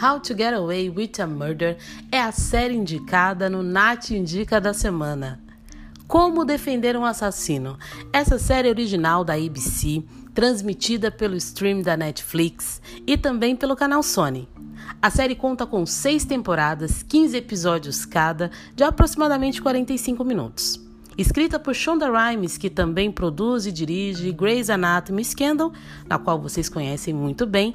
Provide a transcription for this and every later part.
How to Get Away with a Murder é a série indicada no Nat Indica da semana. Como Defender um Assassino. Essa série original da ABC, transmitida pelo stream da Netflix e também pelo canal Sony. A série conta com seis temporadas, 15 episódios cada, de aproximadamente 45 minutos. Escrita por Shonda Rhimes, que também produz e dirige Grey's Anatomy Scandal, na qual vocês conhecem muito bem,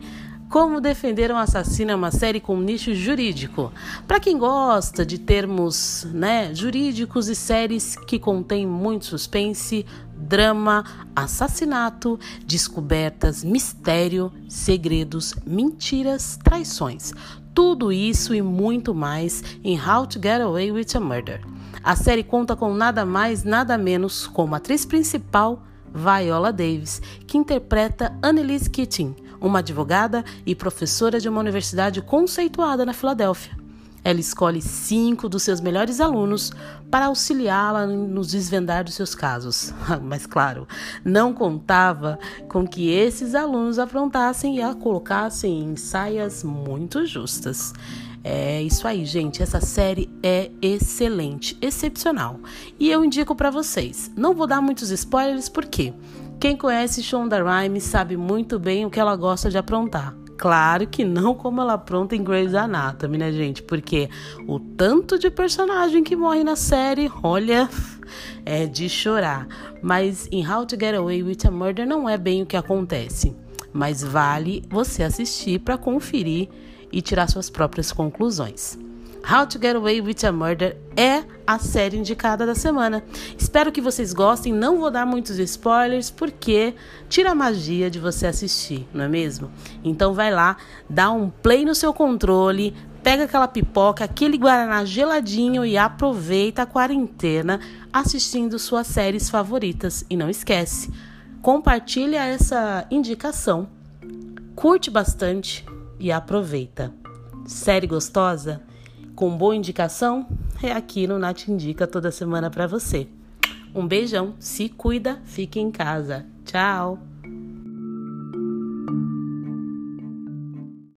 como Defender um Assassino é uma série com nicho jurídico. Para quem gosta de termos né, jurídicos e séries que contêm muito suspense, drama, assassinato, descobertas, mistério, segredos, mentiras, traições. Tudo isso e muito mais em How to Get Away with a Murder. A série conta com nada mais, nada menos como atriz principal Viola Davis, que interpreta Annelise Keating, uma advogada e professora de uma universidade conceituada na Filadélfia. Ela escolhe cinco dos seus melhores alunos para auxiliá-la nos desvendar dos seus casos. Mas, claro, não contava com que esses alunos aprontassem e a colocassem em saias muito justas. É isso aí, gente. Essa série é excelente, excepcional. E eu indico para vocês. Não vou dar muitos spoilers porque quem conhece Shonda Rhimes sabe muito bem o que ela gosta de aprontar. Claro que não como ela apronta em Grey's Anatomy, né, gente? Porque o tanto de personagem que morre na série, olha, é de chorar. Mas em How to Get Away with a Murder não é bem o que acontece. Mas vale você assistir para conferir e tirar suas próprias conclusões. How to Get Away with a Murder é a série indicada da semana. Espero que vocês gostem. Não vou dar muitos spoilers porque tira a magia de você assistir, não é mesmo? Então vai lá, dá um play no seu controle, pega aquela pipoca, aquele guaraná geladinho e aproveita a quarentena assistindo suas séries favoritas. E não esquece, compartilha essa indicação, curte bastante e aproveita. Série gostosa? com boa indicação, é aqui no Nath Indica toda semana para você. Um beijão, se cuida, fique em casa. Tchau!